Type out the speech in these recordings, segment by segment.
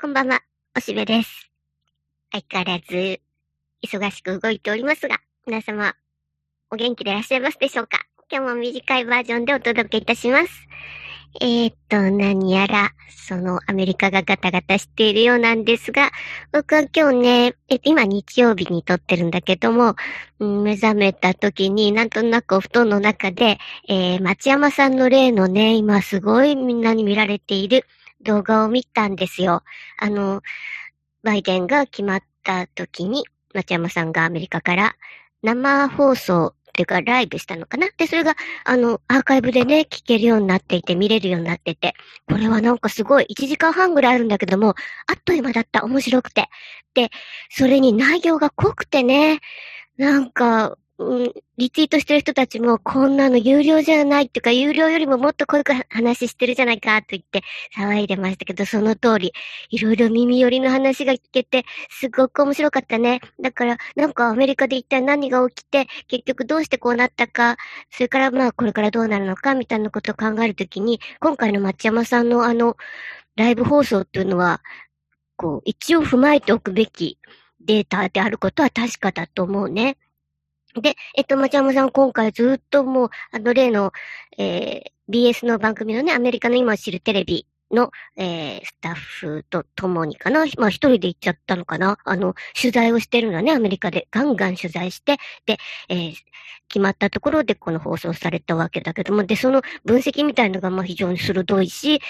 こんばんは、おしべです。相変わらず、忙しく動いておりますが、皆様、お元気でいらっしゃいますでしょうか？今日も短いバージョンでお届けいたします。えー、っと、何やら、そのアメリカがガタガタしているようなんですが、僕は今日ね、え今日曜日に撮ってるんだけども、うん、目覚めた時になんとなくお布団の中で、えー、町山さんの例のね、今すごいみんなに見られている、動画を見たんですよ。あの、バイデンが決まった時に、松山さんがアメリカから生放送っていうかライブしたのかな？で、それが、あの、アーカイブでね、聞けるようになっていて、見れるようになってて、これはなんかすごい、1時間半ぐらいあるんだけども、あっという間だった、面白くて。で、それに内容が濃くてね、なんか、うん、リツイートしてる人たちも、こんなの有料じゃないっていうか、有料よりももっと濃い話してるじゃないかと言って騒いでましたけど、その通り、いろいろ耳寄りの話が聞けて、すごく面白かったね。だから、なんかアメリカで一体何が起きて、結局どうしてこうなったか、それからまあこれからどうなるのか、みたいなことを考えるときに、今回の町山さんのあの、ライブ放送っていうのは、こう、一応踏まえておくべきデータであることは確かだと思うね。で、えっと、町山さん今回ずっともう、あの例の、えー、BS の番組のね、アメリカの今知るテレビの、えー、スタッフと共にかな。まあ一人で行っちゃったのかな。あの、取材をしてるのはね、アメリカで。ガンガン取材して、で、えー、決まったところでこの放送されたわけだけども、で、その分析みたいのがまあ非常に鋭いし、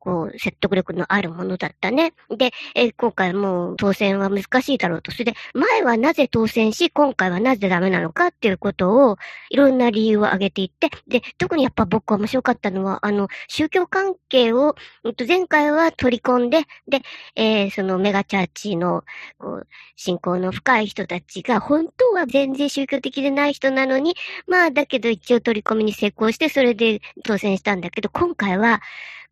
こう、説得力のあるものだったね。で、え今回もう当選は難しいだろうと。それで、前はなぜ当選し、今回はなぜダメなのかっていうことを、いろんな理由を挙げていって、で、特にやっぱ僕は面白かったのは、あの、宗教関係を、前回は取り込んで、で、えー、そのメガチャーチの、こう、信仰の深い人たちが、本当は全然宗教的でない人なのに、まあ、だけど一応取り込みに成功して、それで当選したんだけど、今回は、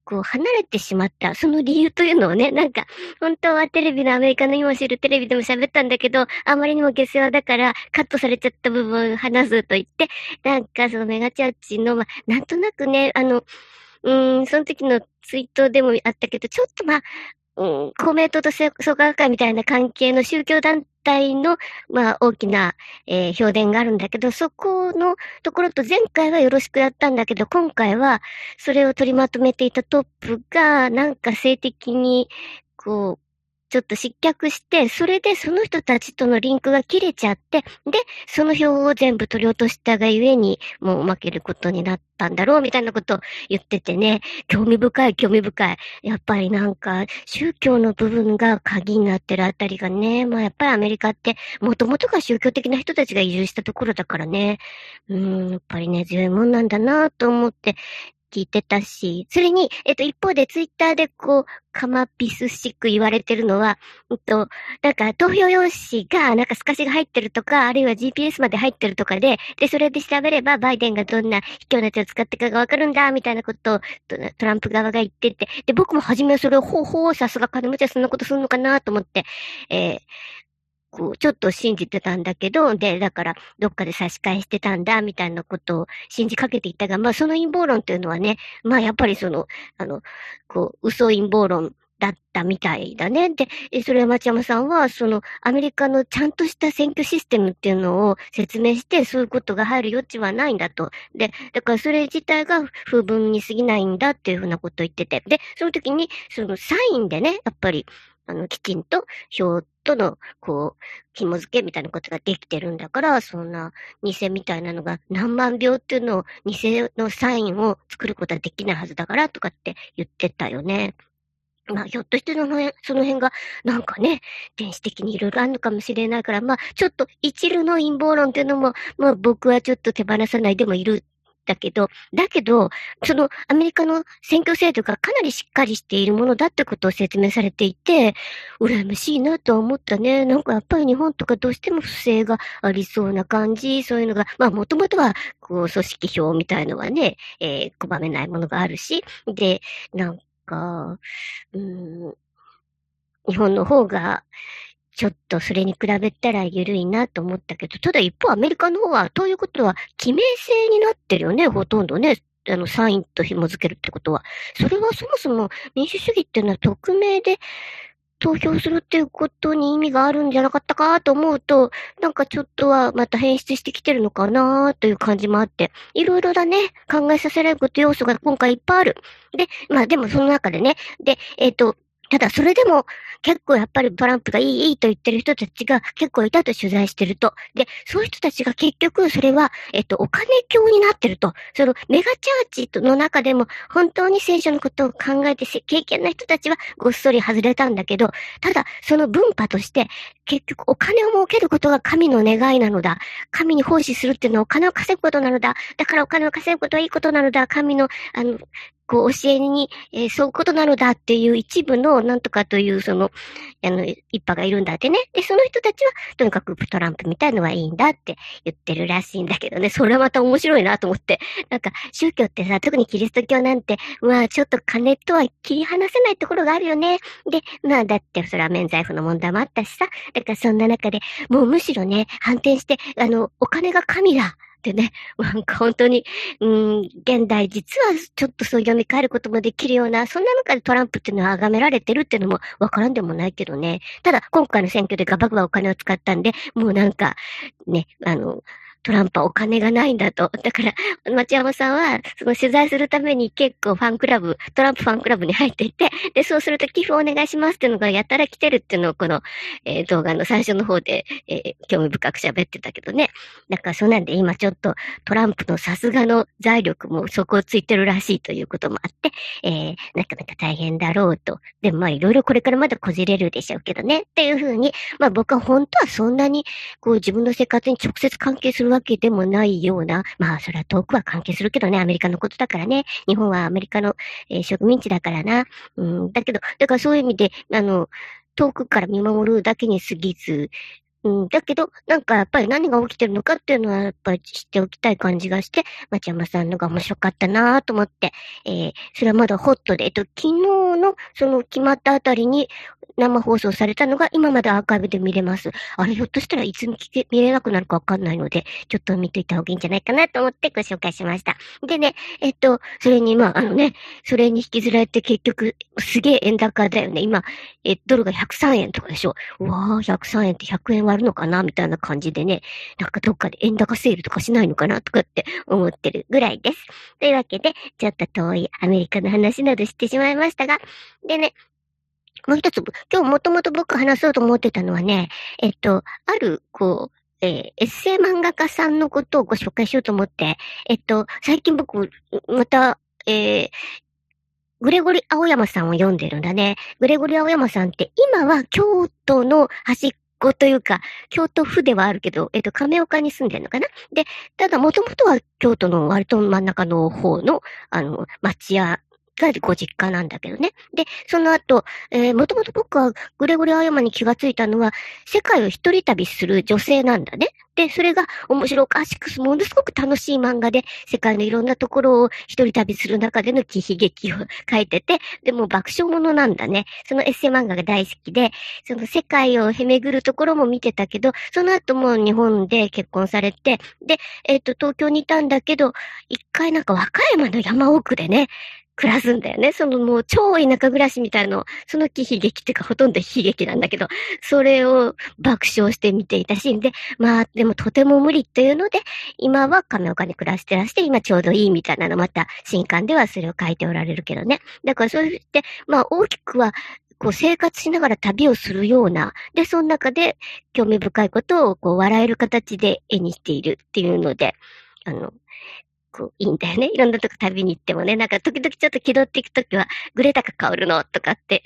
こう、離れてしまった、その理由というのをね、なんか、本当はテレビのアメリカの今知るテレビでも喋ったんだけど、あまりにも下世話だから、カットされちゃった部分話すと言って、なんかそのメガチャーチの、ま、なんとなくね、あの、うーん、その時のツイートでもあったけど、ちょっとまあ、うん、公明党と創価学会みたいな関係の宗教団体の、まあ、大きな、えー、評伝があるんだけど、そこのところと前回はよろしくやったんだけど、今回は、それを取りまとめていたトップが、なんか性的に、こう、ちょっと失脚して、それでその人たちとのリンクが切れちゃって、で、その票を全部取り落としたがゆえに、もう負けることになったんだろう、みたいなことを言っててね、興味深い、興味深い。やっぱりなんか、宗教の部分が鍵になってるあたりがね、まあやっぱりアメリカって、もともとが宗教的な人たちが移住したところだからね、うん、やっぱりね、強いもんなんだなと思って、聞いてたし、それに、えっと、一方でツイッターでこう、カマピスしく言われてるのは、えっと、なんか投票用紙が、なんか透かしが入ってるとか、あるいは GPS まで入ってるとかで、で、それで調べれば、バイデンがどんな卑怯な手を使ってかがわかるんだ、みたいなことをトランプ側が言ってて、で、僕も初めはそれを、ほうほう、さすが金持ちはそんなことするのかなと思って、えー、こう、ちょっと信じてたんだけど、で、だから、どっかで差し返してたんだ、みたいなことを信じかけていたが、まあ、その陰謀論っていうのはね、まあ、やっぱりその、あの、こう、嘘陰謀論だったみたいだね。で、それは町山さんは、その、アメリカのちゃんとした選挙システムっていうのを説明して、そういうことが入る余地はないんだと。で、だからそれ自体が風文に過ぎないんだっていうふうなことを言ってて。で、その時に、そのサインでね、やっぱり、あの、きちんと票との、こう、紐付けみたいなことができてるんだから、そんな偽みたいなのが何万秒っていうのを、偽のサインを作ることはできないはずだから、とかって言ってたよね。まあ、ひょっとしてその辺、その辺が、なんかね、電子的にいろいろあるのかもしれないから、まあ、ちょっと一縷の陰謀論っていうのも、まあ僕はちょっと手放さないでもいるだけど、だけど、そのアメリカの選挙制度がかなりしっかりしているものだってことを説明されていて、羨ましいなと思ったね。なんかやっぱり日本とかどうしても不正がありそうな感じ、そういうのが、まあもともとは、こう、組織票みたいのはね、えー、拒めないものがあるし、で、なんか、うん、日本の方が、ちょっとそれに比べたら緩いなと思ったけど、ただ一方アメリカの方は、ということは、記名制になってるよね、ほとんどね。あの、サインと紐付けるってことは。それはそもそも民主主義っていうのは匿名で、投票するっていうことに意味があるんじゃなかったかと思うと、なんかちょっとはまた変質してきてるのかなという感じもあって、いろいろだね、考えさせられること要素が今回いっぱいある。で、まあでもその中でね、で、えっ、ー、と、ただそれでも結構やっぱりトランプがいい、いいと言ってる人たちが結構いたと取材してると。で、そういう人たちが結局それは、えっと、お金教になってると。そのメガチャーチの中でも本当に聖書のことを考えて経験な人たちはごっそり外れたんだけど、ただその文化として結局お金を儲けることが神の願いなのだ。神に奉仕するっていうのはお金を稼ぐことなのだ。だからお金を稼ぐことはいいことなのだ。神の、あの、こう、教えに、えー、そういうことなのだっていう一部の、なんとかという、その、あの、一派がいるんだってね。で、その人たちは、とにかくトランプみたいのはいいんだって言ってるらしいんだけどね。それはまた面白いなと思って。なんか、宗教ってさ、特にキリスト教なんて、まあ、ちょっと金とは切り離せないところがあるよね。で、まあ、だって、それは免罪符の問題もあったしさ。だか、そんな中で、もうむしろね、反転して、あの、お金が神だ。ってね、なんか本当に、うん、現代実はちょっとそう読み替えることもできるような、そんな中でトランプっていうのは崇められてるっていうのもわからんでもないけどね。ただ、今回の選挙でガバガバお金を使ったんで、もうなんか、ね、あの、トランプはお金がないんだと。だから、町山さんは、その取材するために結構ファンクラブ、トランプファンクラブに入っていて、で、そうすると寄付お願いしますっていうのがやたら来てるっていうのをこの、えー、動画の最初の方で、えー、興味深く喋ってたけどね。だからそうなんで今ちょっとトランプのさすがの財力も底をついてるらしいということもあって、えー、なかなか大変だろうと。でまあいろいろこれからまだこじれるでしょうけどね。っていうふうに、まあ僕は本当はそんなにこう自分の生活に直接関係するわけでもないような、まあそれは遠くは関係するけどね、アメリカのことだからね。日本はアメリカの、えー、植民地だからな。うん、だけど、だからそういう意味で、あの、遠くから見守るだけに過ぎず、うん、だけど、なんかやっぱり何が起きてるのかっていうのはやっぱり知っておきたい感じがして、町山さんのが面白かったなぁと思って、えー、それはまだホットで、えっと、昨日のその決まったあたりに、生放送されたのが今までアーカイブで見れます。あれひょっとしたらいつ見見れなくなるかわかんないので、ちょっと見といた方がいいんじゃないかなと思ってご紹介しました。でね、えっと、それにまあ、あのね、それに引きずられて結局、すげえ円高だよね。今、え、ドルが103円とかでしょ。うわー、103円って100円は割るのかなみたいな感じでね、なんかどっかで円高セールとかしないのかなとかって思ってるぐらいです。というわけで、ちょっと遠いアメリカの話などしてしまいましたが、でね、もう一つ、今日もともと僕話そうと思ってたのはね、えっと、ある、こう、えー、エッセイ漫画家さんのことをご紹介しようと思って、えっと、最近僕、また、えー、グレゴリ青山さんを読んでるんだね。グレゴリ青山さんって今は京都の端っごというか、京都府ではあるけど、えっと、亀岡に住んでるのかな？で、ただ、もともとは京都の割と真ん中の方の、あの、町屋がご実家なんだけどね。で、その後、えー、もともと僕はグレゴリア山に気がついたのは、世界を一人旅する女性なんだね。で、それが面白おかしく、ものすごく楽しい漫画で、世界のいろんなところを一人旅する中での喜悲劇を書いてて、でも爆笑ものなんだね。そのエッセイ漫画が大好きで、その世界をへめぐるところも見てたけど、その後も日本で結婚されて、で、えっ、ー、と、東京にいたんだけど、一回なんか和歌山の山奥でね、暮らすんだよね。そのもう超田舎暮らしみたいの、その喜悲劇っていうかほとんど悲劇なんだけど、それを爆笑して見ていたシーンで、まあでもとても無理っていうので、今は亀岡に暮らしてらして、今ちょうどいいみたいなのまた新刊ではそれを書いておられるけどね。だからそうして、まあ大きくは、こう生活しながら旅をするような、で、その中で興味深いことをこう笑える形で絵にしているっていうので、あの、構いいんだよね。いろんなとこ旅に行ってもね、なんか時々ちょっと気取っていくときは、グレタカカオルのとかって、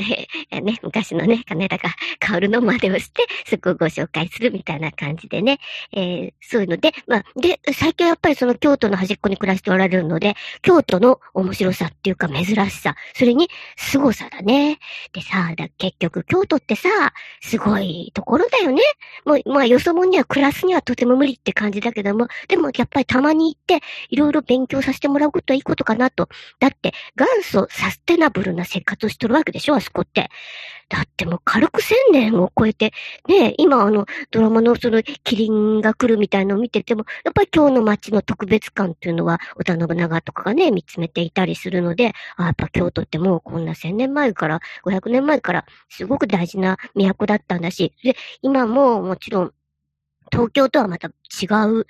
え、ね、昔のね、金高カオルのまでをして、そこをご紹介するみたいな感じでね、えー、そういうので、まあ、で、最近はやっぱりその京都の端っこに暮らしておられるので、京都の面白さっていうか珍しさ、それに凄さだね。でさ、だ結局京都ってさ、すごいところだよね。もう、まあ、よそ者には暮らすにはとても無理って感じだけども、でもやっぱりたまに行って、いろいろろ勉強させてもらうことはいいことかなと。だって、元祖サステナブルな生活をしとるわけでしょ、あそこって。だってもう軽く千年を超えて、ね今あの、ドラマのその、キリンが来るみたいのを見てても、やっぱり今日の街の特別感っていうのは、織田信長とかがね、見つめていたりするので、あ、やっぱ京都ってもうこんな千年前から、500年前から、すごく大事な都だったんだし、で、今ももちろん、東京とはまた違う、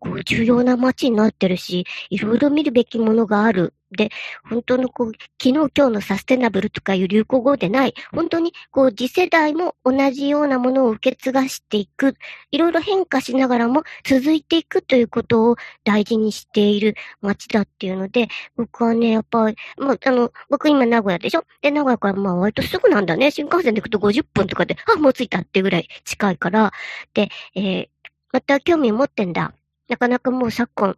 こう、重要な街になってるし、いろいろ見るべきものがある。で、本当のこう、昨日今日のサステナブルとかいう流行語でない、本当にこう、次世代も同じようなものを受け継がしていく、いろいろ変化しながらも続いていくということを大事にしている街だっていうので、僕はね、やっぱり、まあ、あの、僕今名古屋でしょ？で、名古屋からまあ割とすぐなんだね。新幹線で行くと50分とかで、あ、もう着いたってぐらい近いから、で、えー、また興味持ってんだ。なかなかもう昨今、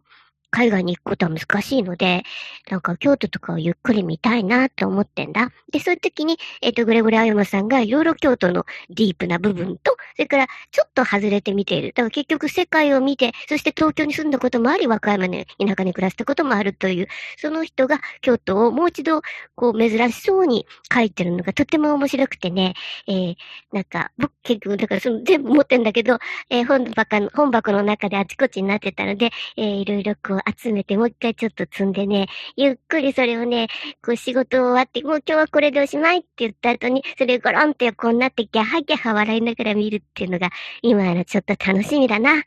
海外に行くことは難しいので、なんか京都とかをゆっくり見たいなって思ってんだ。で、そういう時に、えっ、ー、と、グレゴリアヨマさんがいろいろ京都のディープな部分と、それからちょっと外れて見ている。だから結局世界を見て、そして東京に住んだこともあり、和歌山の田舎に暮らしたこともあるという、その人が京都をもう一度、こう、珍しそうに書いてるのがとても面白くてね、えー、なんか、僕結局、だからその全部持ってんだけど、えー、本箱の、本箱の中であちこちになってたので、えー、いろいろこう集めて、もう一回ちょっと積んでね、ゆっくりそれをね、こう仕事終わって、もう今日はこれでおしまいって言った後に、それをゴロンって横になってギャハギャハ笑いながら見るっていうのが、今のちょっと楽しみだな。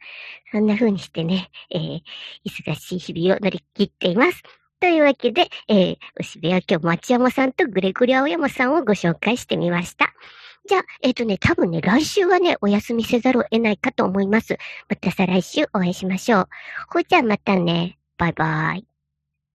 そんな風にしてね、えー、忙しい日々を乗り切っています。というわけで、えー、おしべは今日町山さんとグレゴリア青山さんをご紹介してみました。じゃあ、えっ、ー、とね、多分ね、来週はね、お休みせざるを得ないかと思います。また再来週お会いしましょう。ほいじゃあまたね。バイバイ。